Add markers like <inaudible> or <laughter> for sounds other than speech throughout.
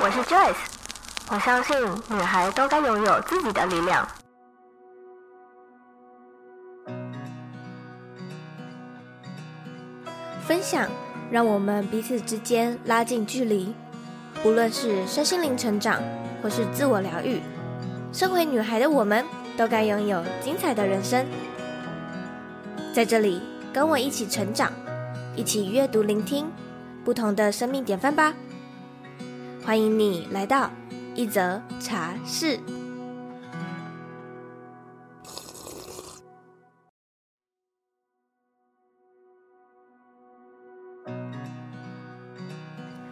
我是 Joyce，我相信女孩都该拥有自己的力量。分享让我们彼此之间拉近距离，不论是身心灵成长，或是自我疗愈，身为女孩的我们都该拥有精彩的人生。在这里，跟我一起成长，一起阅读、聆听不同的生命典范吧。欢迎你来到一则茶室。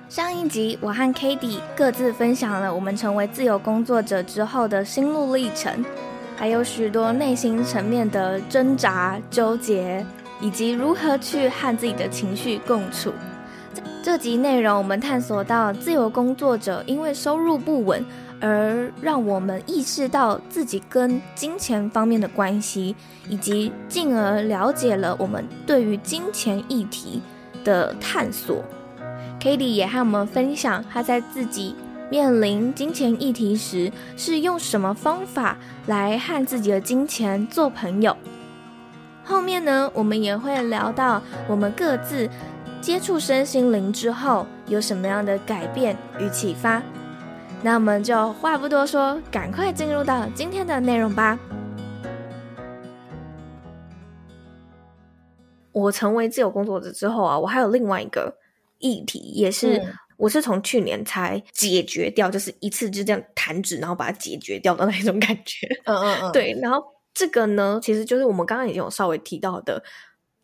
上一集，我和 Cady 各自分享了我们成为自由工作者之后的心路历程，还有许多内心层面的挣扎、纠结，以及如何去和自己的情绪共处。这集内容，我们探索到自由工作者因为收入不稳，而让我们意识到自己跟金钱方面的关系，以及进而了解了我们对于金钱议题的探索。Cady 也和我们分享他在自己面临金钱议题时，是用什么方法来和自己的金钱做朋友。后面呢，我们也会聊到我们各自接触身心灵之后有什么样的改变与启发。那我们就话不多说，赶快进入到今天的内容吧。我成为自由工作者之后啊，我还有另外一个。议题也是，嗯、我是从去年才解决掉，就是一次就这样弹指，然后把它解决掉的那种感觉。嗯嗯嗯，对。然后这个呢，其实就是我们刚刚已经有稍微提到的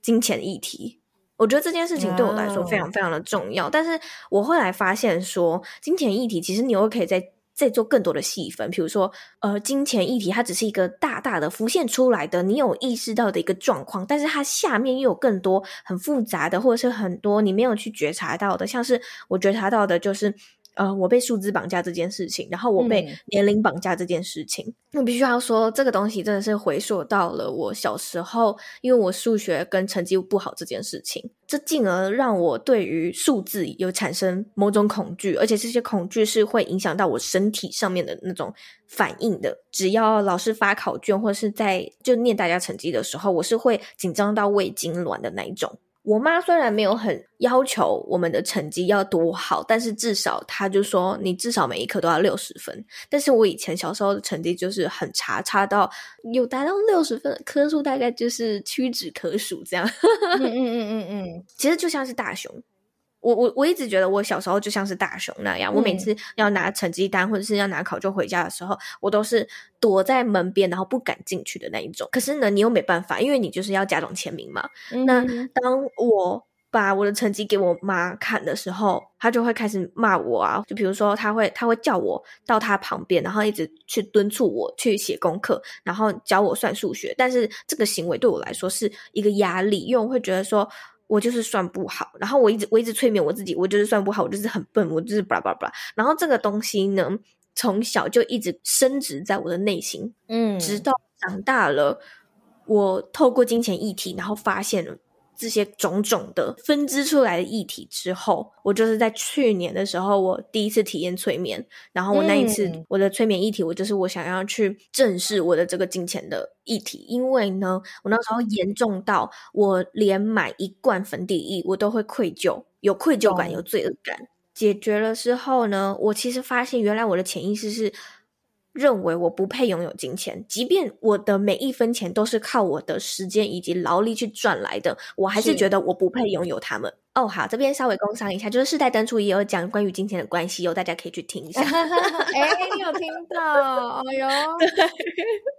金钱议题。我觉得这件事情对我来说非常非常的重要。嗯、但是我后来发现说，金钱议题其实你又可以再。再做更多的细分，比如说，呃，金钱议题它只是一个大大的浮现出来的，你有意识到的一个状况，但是它下面又有更多很复杂的，或者是很多你没有去觉察到的，像是我觉察到的，就是。呃，我被数字绑架这件事情，然后我被年龄绑架这件事情，我、嗯、必须要说，这个东西真的是回溯到了我小时候，因为我数学跟成绩不好这件事情，这进而让我对于数字有产生某种恐惧，而且这些恐惧是会影响到我身体上面的那种反应的。只要老师发考卷或者是在就念大家成绩的时候，我是会紧张到胃痉挛的那一种。我妈虽然没有很要求我们的成绩要多好，但是至少她就说你至少每一科都要六十分。但是我以前小时候的成绩就是很差，差到有达到六十分的科数，大概就是屈指可数这样。<laughs> 嗯嗯嗯嗯嗯，其实就像是大雄。我我我一直觉得我小时候就像是大雄那样，嗯、我每次要拿成绩单或者是要拿考卷回家的时候，我都是躲在门边，然后不敢进去的那一种。可是呢，你又没办法，因为你就是要假装签名嘛。嗯、那当我把我的成绩给我妈看的时候，她就会开始骂我啊，就比如说，她会她会叫我到她旁边，然后一直去敦促我去写功课，然后教我算数学。但是这个行为对我来说是一个压力，因为我会觉得说。我就是算不好，然后我一直我一直催眠我自己，我就是算不好，我就是很笨，我就是巴拉巴拉巴拉。然后这个东西呢，从小就一直深植在我的内心，嗯，直到长大了，我透过金钱议题，然后发现了。这些种种的分支出来的议题之后，我就是在去年的时候，我第一次体验催眠。然后我那一次我的催眠议题，我就是我想要去正视我的这个金钱的议题，因为呢，我那时候严重到我连买一罐粉底液我都会愧疚，有愧疚感，有罪恶感。解决了之后呢，我其实发现原来我的潜意识是。认为我不配拥有金钱，即便我的每一分钱都是靠我的时间以及劳力去赚来的，我还是觉得我不配拥有他们。哦，好，这边稍微工商一下，就是世代登出也有讲关于金钱的关系哦，大家可以去听一下。<laughs> 哎，你有听到？哎呦，<laughs>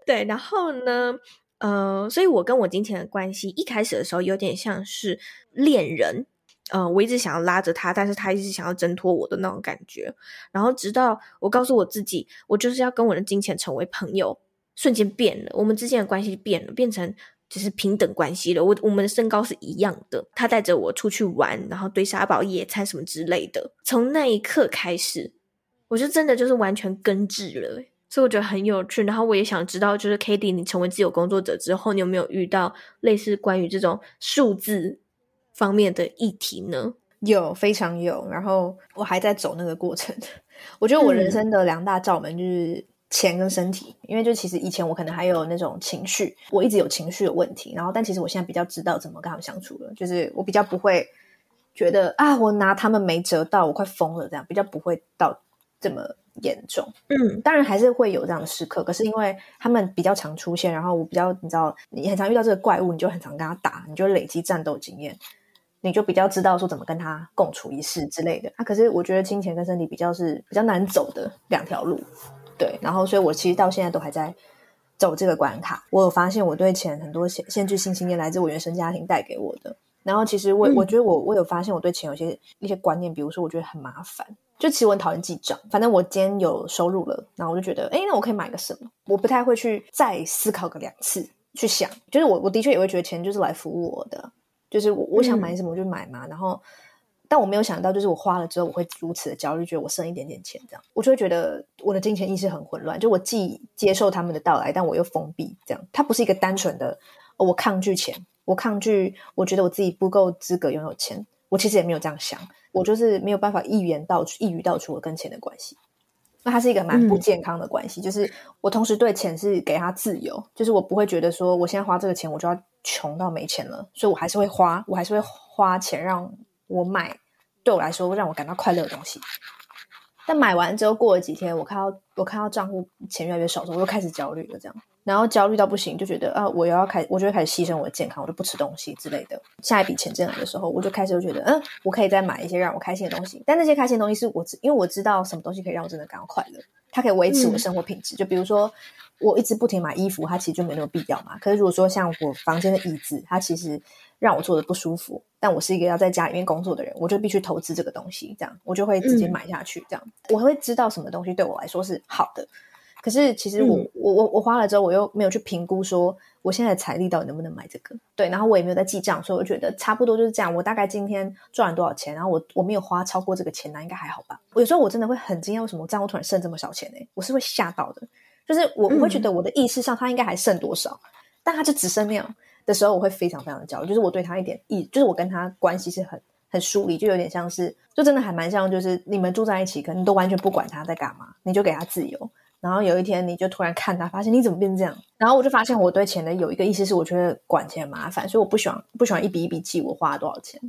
对，对，然后呢，呃，所以我跟我金钱的关系一开始的时候有点像是恋人。嗯、呃，我一直想要拉着他，但是他一直想要挣脱我的那种感觉。然后直到我告诉我自己，我就是要跟我的金钱成为朋友，瞬间变了，我们之间的关系变了，变成就是平等关系了。我我们的身高是一样的，他带着我出去玩，然后堆沙堡、野餐什么之类的。从那一刻开始，我就真的就是完全根治了。所以我觉得很有趣。然后我也想知道，就是 Cady，你成为自由工作者之后，你有没有遇到类似关于这种数字方面的议题呢？有，非常有。然后我还在走那个过程。我觉得我人生的两大罩门就是钱跟身体，嗯、因为就其实以前我可能还有那种情绪，我一直有情绪的问题。然后，但其实我现在比较知道怎么跟他们相处了，就是我比较不会觉得啊，我拿他们没辙到，我快疯了这样，比较不会到这么严重。嗯，当然还是会有这样的时刻，可是因为他们比较常出现，然后我比较你知道，你很常遇到这个怪物，你就很常跟他打，你就累积战斗经验。你就比较知道说怎么跟他共处一室之类的啊，可是我觉得金钱跟身体比较是比较难走的两条路，对，然后所以我其实到现在都还在走这个关卡。我有发现我对钱很多限限制性信念来自我原生家庭带给我的，然后其实我、嗯、我觉得我我有发现我对钱有些一些观念，比如说我觉得很麻烦，就其实我很讨厌记账，反正我今天有收入了，然后我就觉得，哎，那我可以买个什么？我不太会去再思考个两次去想，就是我我的确也会觉得钱就是来服务我的。就是我我想买什么我就买嘛，嗯、然后，但我没有想到，就是我花了之后我会如此的焦虑，觉得我剩一点点钱这样，我就会觉得我的金钱意识很混乱。就我既接受他们的到来，但我又封闭，这样，它不是一个单纯的、哦、我抗拒钱，我抗拒，我觉得我自己不够资格拥有钱。我其实也没有这样想，我就是没有办法一言道出、一语道出我跟钱的关系。那它是一个蛮不健康的关系，嗯、就是我同时对钱是给他自由，就是我不会觉得说我现在花这个钱我就要穷到没钱了，所以我还是会花，我还是会花钱让我买对我来说让我感到快乐的东西。但买完之后过了几天，我看到我看到账户钱越来越少的时候，我又开始焦虑了，这样。然后焦虑到不行，就觉得啊，我又要开，我就会开始牺牲我的健康，我就不吃东西之类的。下一笔钱进来的时候，我就开始就觉得，嗯，我可以再买一些让我开心的东西。但那些开心的东西是我知，因为我知道什么东西可以让我真的感到快乐，它可以维持我的生活品质。嗯、就比如说，我一直不停买衣服，它其实就没那么必要嘛。可是如果说像我房间的椅子，它其实让我坐的不舒服，但我是一个要在家里面工作的人，我就必须投资这个东西，这样我就会直接买下去。这样、嗯、我会知道什么东西对我来说是好的。可是其实我、嗯、我我我花了之后，我又没有去评估说我现在的财力到底能不能买这个。对，然后我也没有在记账，所以我觉得差不多就是这样。我大概今天赚了多少钱，然后我我没有花超过这个钱，那应该还好吧？我有时候我真的会很惊讶，为什么我账户突然剩这么少钱呢？我是会吓到的。就是我我会觉得我的意识上它应该还剩多少，嗯、但它就只剩那样的时候，我会非常非常的焦虑。就是我对他一点意，就是我跟他关系是很很疏离，就有点像是，就真的还蛮像，就是你们住在一起，可能都完全不管他在干嘛，你就给他自由。然后有一天，你就突然看他，发现你怎么变这样？然后我就发现，我对钱的有一个意思是，我觉得管钱很麻烦，所以我不喜欢不喜欢一笔一笔记我花了多少钱。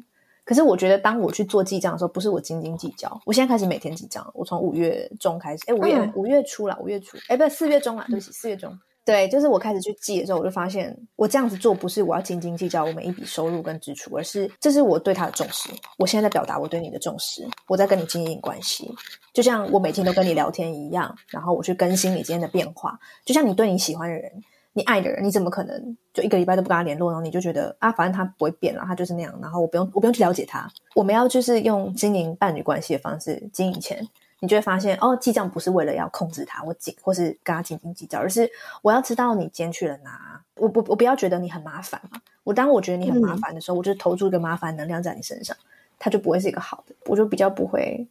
可是我觉得，当我去做记账的时候，不是我斤斤计较。我现在开始每天记账，我从五月中开始，哎，五月五月初了，五月初，哎，不是四月中啊，对不起，四月中。对，就是我开始去记的时候，我就发现我这样子做不是我要斤斤计较我每一笔收入跟支出，而是这是我对他的重视。我现在在表达我对你的重视，我在跟你经营关系，就像我每天都跟你聊天一样，然后我去更新你今天的变化。就像你对你喜欢的人、你爱的人，你怎么可能就一个礼拜都不跟他联络？然后你就觉得啊，反正他不会变了，他就是那样，然后我不用我不用去了解他。我们要就是用经营伴侣关系的方式经营钱。你就会发现，哦，记账不是为了要控制他，我紧，或是跟他斤斤计较，而是我要知道你今天去了哪，我不，我不要觉得你很麻烦嘛。我当我觉得你很麻烦的时候，嗯、我就投注一个麻烦能量在你身上，他就不会是一个好的，我就比较不会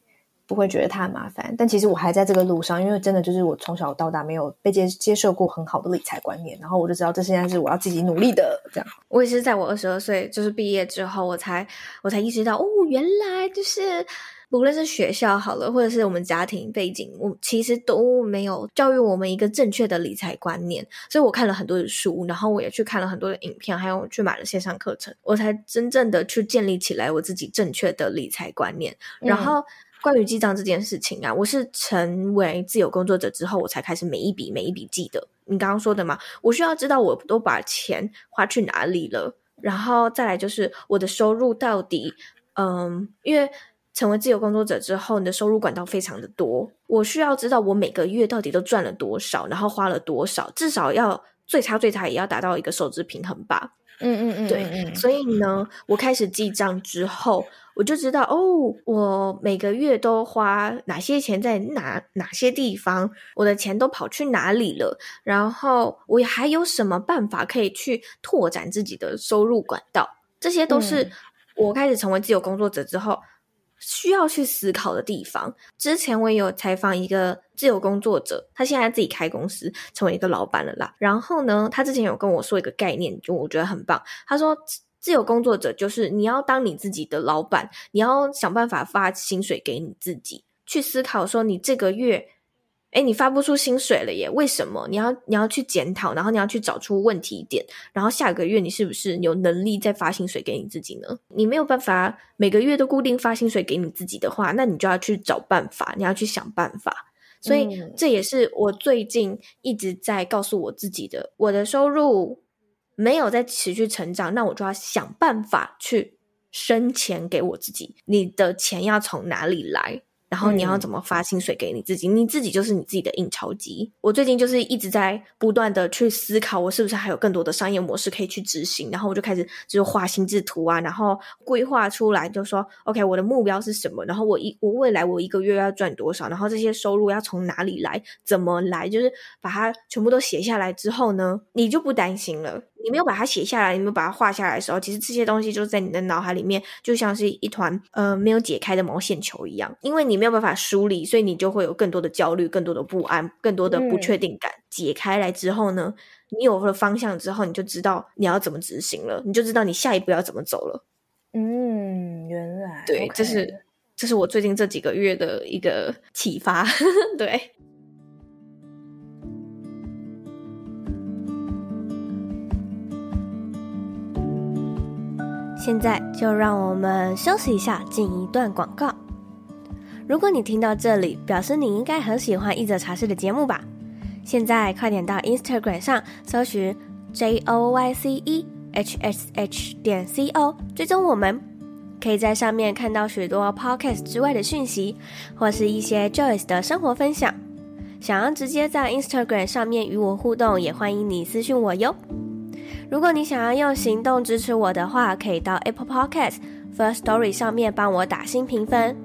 不会觉得他很麻烦。但其实我还在这个路上，因为真的就是我从小到大没有被接接受过很好的理财观念，然后我就知道这现在是我要自己努力的。这样，我也是在我二十二岁就是毕业之后，我才我才意识到，哦，原来就是。无论是学校好了，或者是我们家庭背景，我其实都没有教育我们一个正确的理财观念。所以我看了很多的书，然后我也去看了很多的影片，还有去买了线上课程，我才真正的去建立起来我自己正确的理财观念。嗯、然后关于记账这件事情啊，我是成为自由工作者之后，我才开始每一笔每一笔记的。你刚刚说的嘛，我需要知道我都把钱花去哪里了，然后再来就是我的收入到底，嗯，因为。成为自由工作者之后，你的收入管道非常的多。我需要知道我每个月到底都赚了多少，然后花了多少，至少要最差最差也要达到一个收支平衡吧。嗯嗯嗯，对。所以呢，我开始记账之后，我就知道哦，我每个月都花哪些钱在哪哪些地方，我的钱都跑去哪里了，然后我还有什么办法可以去拓展自己的收入管道。这些都是我开始成为自由工作者之后。需要去思考的地方。之前我也有采访一个自由工作者，他现在自己开公司，成为一个老板了啦。然后呢，他之前有跟我说一个概念，就我觉得很棒。他说，自由工作者就是你要当你自己的老板，你要想办法发薪水给你自己，去思考说你这个月。哎，你发不出薪水了耶？为什么？你要你要去检讨，然后你要去找出问题点，然后下个月你是不是有能力再发薪水给你自己呢？你没有办法每个月都固定发薪水给你自己的话，那你就要去找办法，你要去想办法。所以这也是我最近一直在告诉我自己的：我的收入没有在持续成长，那我就要想办法去生钱给我自己。你的钱要从哪里来？然后你要怎么发薪水给你自己？嗯、你自己就是你自己的印钞机。我最近就是一直在不断的去思考，我是不是还有更多的商业模式可以去执行。然后我就开始就是画心智图啊，然后规划出来，就说 OK，我的目标是什么？然后我一我未来我一个月要赚多少？然后这些收入要从哪里来？怎么来？就是把它全部都写下来之后呢，你就不担心了。你没有把它写下来，你没有把它画下来的时候，其实这些东西就在你的脑海里面，就像是一团呃没有解开的毛线球一样。因为你没有办法梳理，所以你就会有更多的焦虑、更多的不安、更多的不确定感。嗯、解开来之后呢，你有了方向之后，你就知道你要怎么执行了，你就知道你下一步要怎么走了。嗯，原来对，okay. 这是这是我最近这几个月的一个启发。<laughs> 对。现在就让我们休息一下，进一段广告。如果你听到这里，表示你应该很喜欢一则茶室的节目吧？现在快点到 Instagram 上搜寻 J O Y C E H S H 点 C O，追踪我们，可以在上面看到许多 Podcast 之外的讯息，或是一些 Joyce 的生活分享。想要直接在 Instagram 上面与我互动，也欢迎你私讯我哟。如果你想要用行动支持我的话，可以到 Apple Podcast First Story 上面帮我打新评分，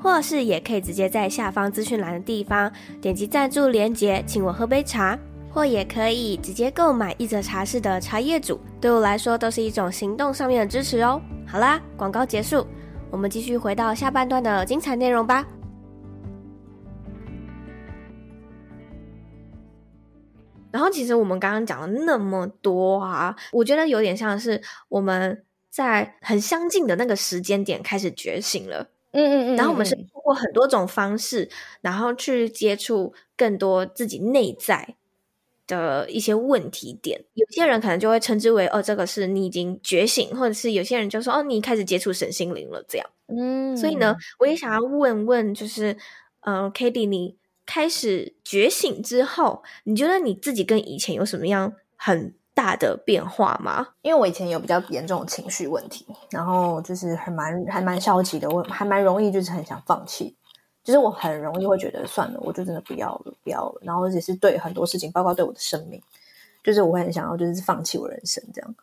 或是也可以直接在下方资讯栏的地方点击赞助连结，请我喝杯茶，或也可以直接购买一则茶室的茶叶组，对我来说都是一种行动上面的支持哦。好啦，广告结束，我们继续回到下半段的精彩内容吧。然后，其实我们刚刚讲了那么多啊，我觉得有点像是我们在很相近的那个时间点开始觉醒了。嗯嗯嗯。然后我们是通过很多种方式，然后去接触更多自己内在的一些问题点。有些人可能就会称之为哦，这个是你已经觉醒，或者是有些人就说哦，你开始接触神心灵了这样。嗯。所以呢，我也想要问问，就是嗯、呃，Cady 你。开始觉醒之后，你觉得你自己跟以前有什么样很大的变化吗？因为我以前有比较严重的情绪问题，然后就是还蛮还蛮消极的，我还蛮容易就是很想放弃，就是我很容易会觉得算了，我就真的不要了，不要了。然后也是对很多事情，包括对我的生命，就是我会很想要就是放弃我人生这样，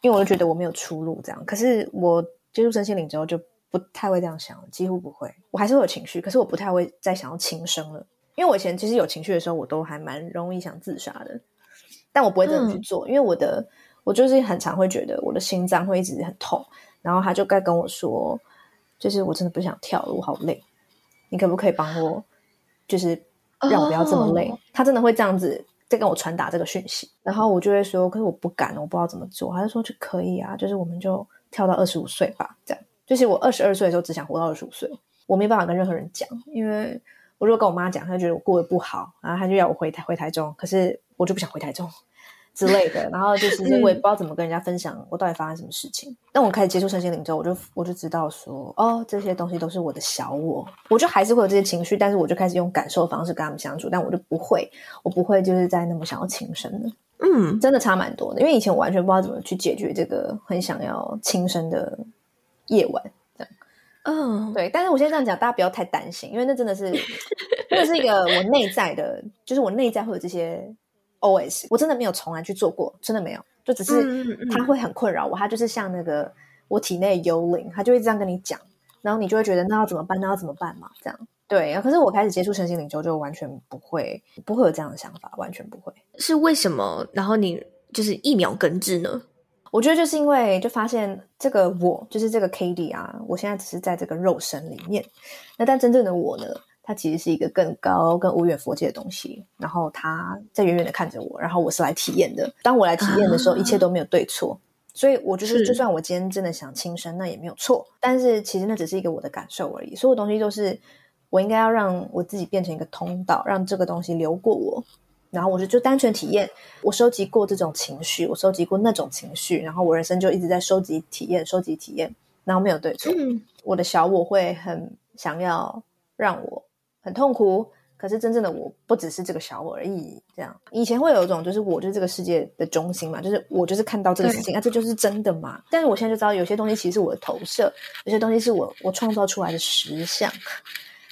因为我就觉得我没有出路这样。可是我接触身心灵之后就。不太会这样想，几乎不会。我还是会有情绪，可是我不太会再想要轻生了。因为我以前其实有情绪的时候，我都还蛮容易想自杀的，但我不会这样去做，嗯、因为我的我就是很常会觉得我的心脏会一直很痛，然后他就该跟我说，就是我真的不想跳了，我好累，你可不可以帮我，就是让我不要这么累？哦、他真的会这样子在跟我传达这个讯息，然后我就会说，可是我不敢，我不知道怎么做。他就说就可以啊，就是我们就跳到二十五岁吧，这样。就是我二十二岁的时候，只想活到二十五岁。我没办法跟任何人讲，因为我如果跟我妈讲，她觉得我过得不好，然后她就要我回台回台中。可是我就不想回台中 <laughs> 之类的。然后就 <laughs> 是我也不知道怎么跟人家分享我到底发生什么事情。当我开始接触身心灵之后，我就我就知道说，哦，这些东西都是我的小我。我就还是会有这些情绪，但是我就开始用感受的方式跟他们相处。但我就不会，我不会就是在那么想要轻生的。嗯，真的差蛮多的。因为以前我完全不知道怎么去解决这个很想要轻生的。夜晚这样，嗯，oh. 对，但是我现在这样讲，大家不要太担心，因为那真的是，<laughs> 那是一个我内在的，就是我内在会有这些 OS，我真的没有从来去做过，真的没有，就只是他会很困扰我，他就是像那个我体内幽灵，他就会这样跟你讲，然后你就会觉得那要怎么办？那要怎么办嘛？这样，对，可是我开始接触身心灵之后，就完全不会，不会有这样的想法，完全不会。是为什么？然后你就是一秒根治呢？我觉得就是因为就发现这个我就是这个 Cady 啊，我现在只是在这个肉身里面，那但真正的我呢，它其实是一个更高、更无远佛界的东西。然后它在远远的看着我，然后我是来体验的。当我来体验的时候，啊、一切都没有对错，所以我就是，就算我今天真的想轻生，那也没有错。但是其实那只是一个我的感受而已。所有东西都是我应该要让我自己变成一个通道，让这个东西流过我，然后我就就单纯体验。我收集过这种情绪，我收集过那种情绪，然后我人生就一直在收集体验，收集体验，然后没有对错。嗯、我的小我会很想要让我很痛苦。可是真正的我不只是这个小我而已，这样以前会有一种就是我就是这个世界的中心嘛，就是我就是看到这个事情啊，这就是真的嘛。但是我现在就知道，有些东西其实是我的投射，有些东西是我我创造出来的实像，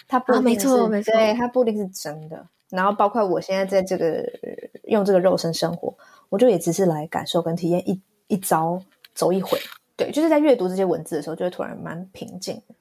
它不一定是、啊、没错没错，对，它不一定是真的。然后包括我现在在这个用这个肉身生活，我就也只是来感受跟体验一一遭走一回。对，就是在阅读这些文字的时候，就会突然蛮平静的，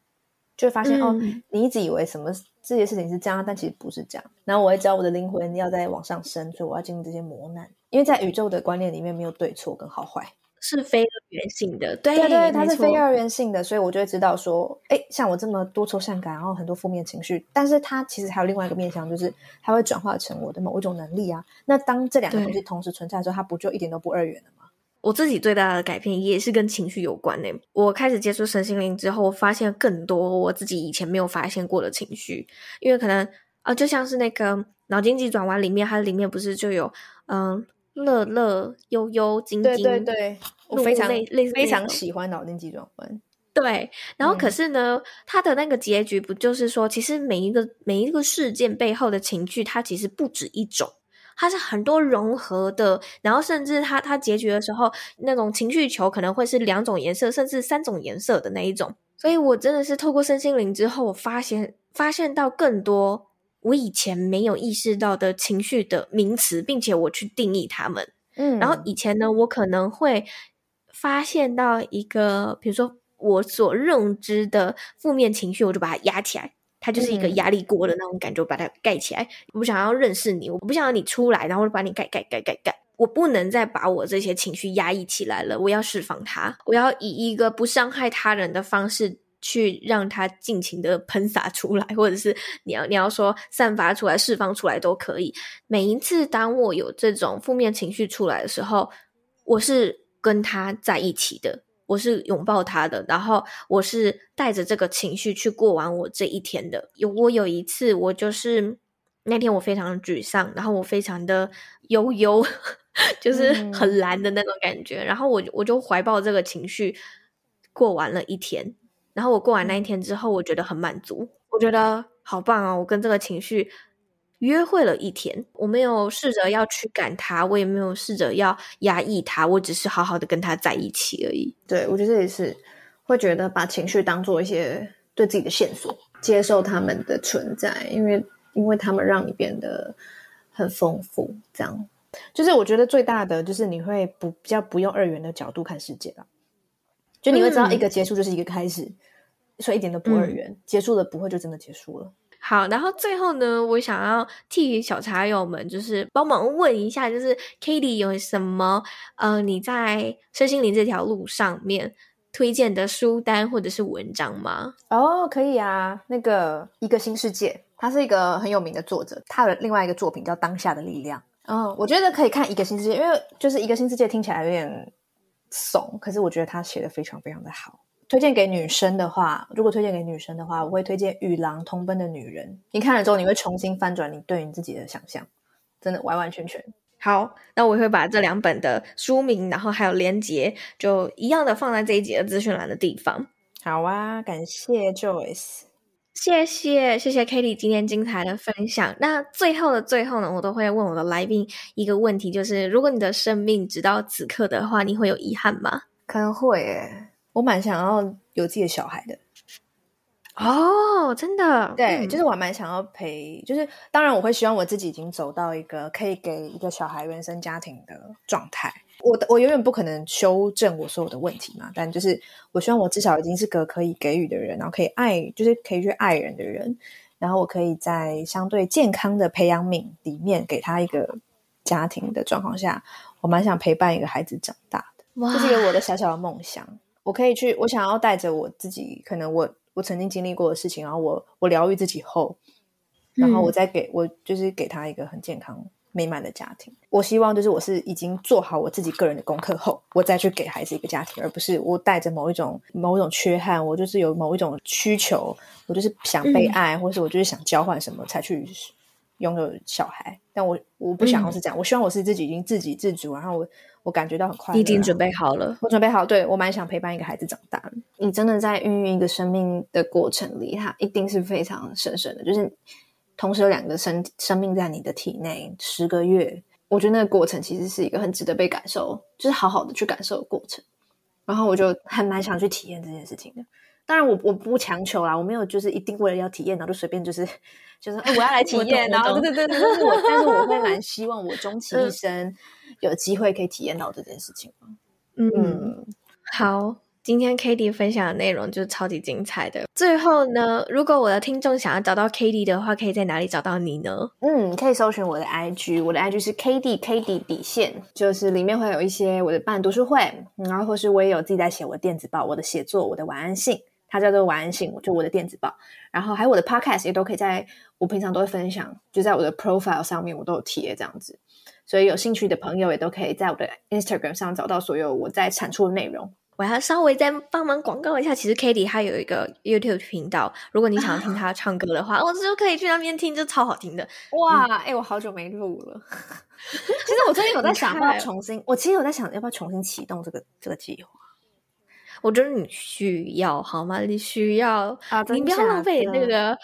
就会发现、嗯、哦，你一直以为什么？这些事情是这样，但其实不是这样。然后我会知道我的灵魂要再往上升，所以我要经历这些磨难。因为在宇宙的观念里面，没有对错跟好坏，是非二元性的。对对对，它是非二元性的，所以我就会知道说，哎，像我这么多愁善感，然后很多负面情绪，但是它其实还有另外一个面向，就是它会转化成我的某一种能力啊。那当这两个东西同时存在的时候，它不就一点都不二元了吗？我自己最大的改变也是跟情绪有关的。我开始接触身心灵之后，我发现更多我自己以前没有发现过的情绪。因为可能啊、呃，就像是那个脑筋急转弯里面，它里面不是就有嗯乐乐悠悠晶晶，对对对，我非常非常喜欢脑筋急转弯。对，然后可是呢，嗯、它的那个结局不就是说，其实每一个每一个事件背后的情绪，它其实不止一种。它是很多融合的，然后甚至它它结局的时候，那种情绪球可能会是两种颜色，甚至三种颜色的那一种。所以我真的是透过身心灵之后，我发现发现到更多我以前没有意识到的情绪的名词，并且我去定义它们。嗯，然后以前呢，我可能会发现到一个，比如说我所认知的负面情绪，我就把它压起来。它就是一个压力锅的那种感觉，嗯、把它盖起来。我不想要认识你，我不想要你出来，然后把你盖盖盖盖盖。我不能再把我这些情绪压抑起来了，我要释放它。我要以一个不伤害他人的方式去让它尽情的喷洒出来，或者是你要你要说散发出来、释放出来都可以。每一次当我有这种负面情绪出来的时候，我是跟他在一起的。我是拥抱他的，然后我是带着这个情绪去过完我这一天的。有我有一次，我就是那天我非常沮丧，然后我非常的悠悠，<laughs> 就是很蓝的那种感觉。嗯、然后我我就怀抱这个情绪过完了一天。然后我过完那一天之后，我觉得很满足，我觉得好棒啊！我跟这个情绪。约会了一天，我没有试着要驱赶他，我也没有试着要压抑他，我只是好好的跟他在一起而已。对，我觉得也是，会觉得把情绪当做一些对自己的线索，接受他们的存在，因为因为他们让你变得很丰富。这样，就是我觉得最大的就是你会不比较不用二元的角度看世界了，就你会知道一个结束就是一个开始，嗯、所以一点都不二元，嗯、结束了不会就真的结束了。好，然后最后呢，我想要替小茶友们就是帮忙问一下，就是 Cady 有什么呃你在身心灵这条路上面推荐的书单或者是文章吗？哦，可以啊，那个一个新世界，他是一个很有名的作者，他的另外一个作品叫《当下的力量》。嗯，我觉得可以看一个新世界，因为就是一个新世界听起来有点怂，可是我觉得他写的非常非常的好。推荐给女生的话，如果推荐给女生的话，我会推荐《与狼同奔的女人》。你看了之后，你会重新翻转你对你自己的想象，真的完完全全。好，那我会把这两本的书名，然后还有连结，就一样的放在这一集的资讯栏的地方。好啊，感谢 Joyce，谢谢谢谢 Cady 今天精彩的分享。那最后的最后呢，我都会问我的来宾一个问题，就是如果你的生命直到此刻的话，你会有遗憾吗？可能会耶。我蛮想要有自己的小孩的哦，真的，对，嗯、就是我蛮想要陪，就是当然我会希望我自己已经走到一个可以给一个小孩原生家庭的状态。我我永远不可能修正我所有的问题嘛，但就是我希望我至少已经是个可以给予的人，然后可以爱，就是可以去爱人的人，然后我可以在相对健康的培养皿里面给他一个家庭的状况下，我蛮想陪伴一个孩子长大的，哇这是一个我的小小的梦想。我可以去，我想要带着我自己，可能我我曾经经历过的事情，然后我我疗愈自己后，然后我再给、嗯、我就是给他一个很健康美满的家庭。我希望就是我是已经做好我自己个人的功课后，我再去给孩子一个家庭，而不是我带着某一种某一种缺憾，我就是有某一种需求，我就是想被爱，嗯、或是我就是想交换什么才去拥有小孩。但我我不想要是这样，嗯、我希望我是自己已经自给自足，然后我我感觉到很快乐。你已经准备好了，我准备好，对，我蛮想陪伴一个孩子长大。你真的在孕育一个生命的过程里，它一定是非常神圣的，就是。同时有两个生生命在你的体内十个月，我觉得那个过程其实是一个很值得被感受，就是好好的去感受的过程。然后我就还蛮想去体验这件事情的。当然我，我我不强求啦，我没有就是一定为了要体验，然后就随便就是就是哎我要来体验，然后对对对，但是我但是我会蛮希望我终其一生有机会可以体验到这件事情。嗯，嗯好。今天 Cady 分享的内容就是超级精彩的。最后呢，如果我的听众想要找到 Cady 的话，可以在哪里找到你呢？嗯，可以搜寻我的 IG，我的 IG 是 Cady Cady 底线，就是里面会有一些我的办读书会，然后或是我也有自己在写我的电子报，我的写作，我的晚安信，它叫做晚安信，就我的电子报。然后还有我的 Podcast 也都可以在我平常都会分享，就在我的 Profile 上面我都有贴这样子，所以有兴趣的朋友也都可以在我的 Instagram 上找到所有我在产出的内容。我要稍微再帮忙广告一下，其实 Cady 她有一个 YouTube 频道，如果你想要听 <laughs> 她唱歌的话，我就可以去那边听，就超好听的。哇，哎、嗯欸，我好久没录了。<laughs> 其实我最近有在想要不要重新，我其实有在想要不要重新启动这个这个计划。我觉得你需要好吗？你需要啊，你不要浪费那个。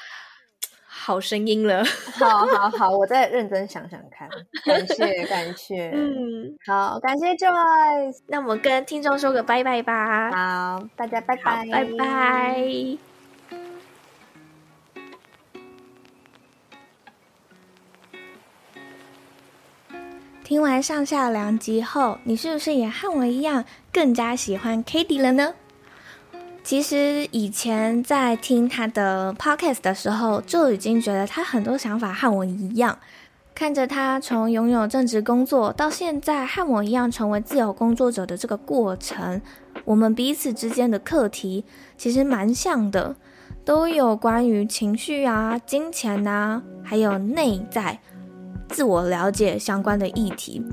好声音了，<laughs> 好好好，我再认真想想看。<laughs> 感谢感谢，嗯，好，感谢 Joyce。那我们跟听众说个拜拜吧。好，大家拜拜，拜拜。听完上下两集后，你是不是也和我一样更加喜欢 Cady 了呢？其实以前在听他的 podcast 的时候，就已经觉得他很多想法和我一样。看着他从拥有正职工作到现在和我一样成为自由工作者的这个过程，我们彼此之间的课题其实蛮像的，都有关于情绪啊、金钱啊，还有内在自我了解相关的议题。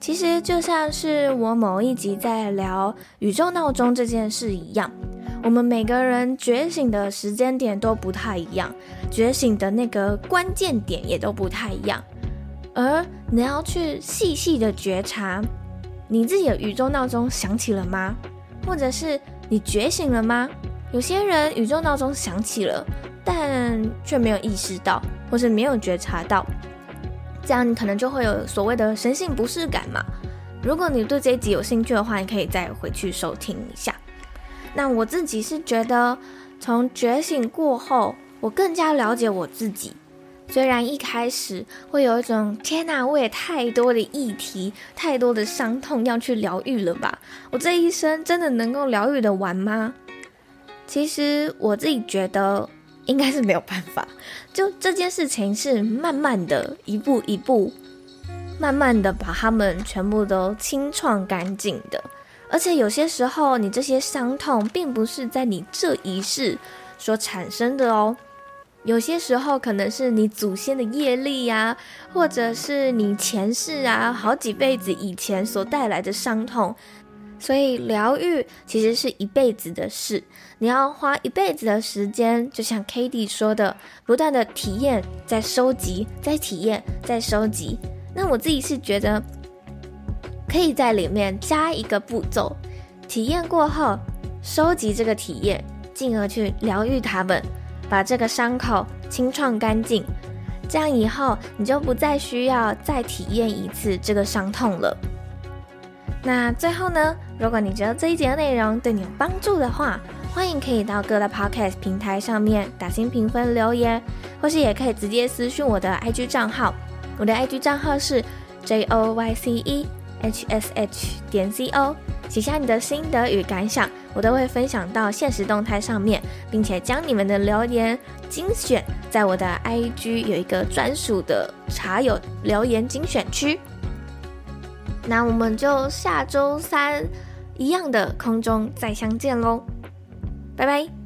其实就像是我某一集在聊宇宙闹钟这件事一样。我们每个人觉醒的时间点都不太一样，觉醒的那个关键点也都不太一样，而你要去细细的觉察，你自己的宇宙闹钟响起了吗？或者是你觉醒了吗？有些人宇宙闹钟响起了，但却没有意识到，或是没有觉察到，这样你可能就会有所谓的神性不适感嘛。如果你对这一集有兴趣的话，你可以再回去收听一下。那我自己是觉得，从觉醒过后，我更加了解我自己。虽然一开始会有一种天哪，我也太多的议题、太多的伤痛要去疗愈了吧？我这一生真的能够疗愈的完吗？其实我自己觉得应该是没有办法。就这件事情是慢慢的一步一步，慢慢的把他们全部都清创干净的。而且有些时候，你这些伤痛并不是在你这一世所产生的哦。有些时候可能是你祖先的业力呀，或者是你前世啊，好几辈子以前所带来的伤痛。所以疗愈其实是一辈子的事，你要花一辈子的时间，就像 Cady 说的，不断的体验，再收集，再体验，再收集。那我自己是觉得。可以在里面加一个步骤，体验过后，收集这个体验，进而去疗愈他们，把这个伤口清创干净，这样以后你就不再需要再体验一次这个伤痛了。那最后呢，如果你觉得这一节的内容对你有帮助的话，欢迎可以到各大 podcast 平台上面打星评分留言，或是也可以直接私讯我的 IG 账号，我的 IG 账号是 J O Y C E。Hsh 点 co 写下你的心得与感想，我都会分享到现实动态上面，并且将你们的留言精选在我的 IG 有一个专属的茶友留言精选区。那我们就下周三一样的空中再相见喽，拜拜。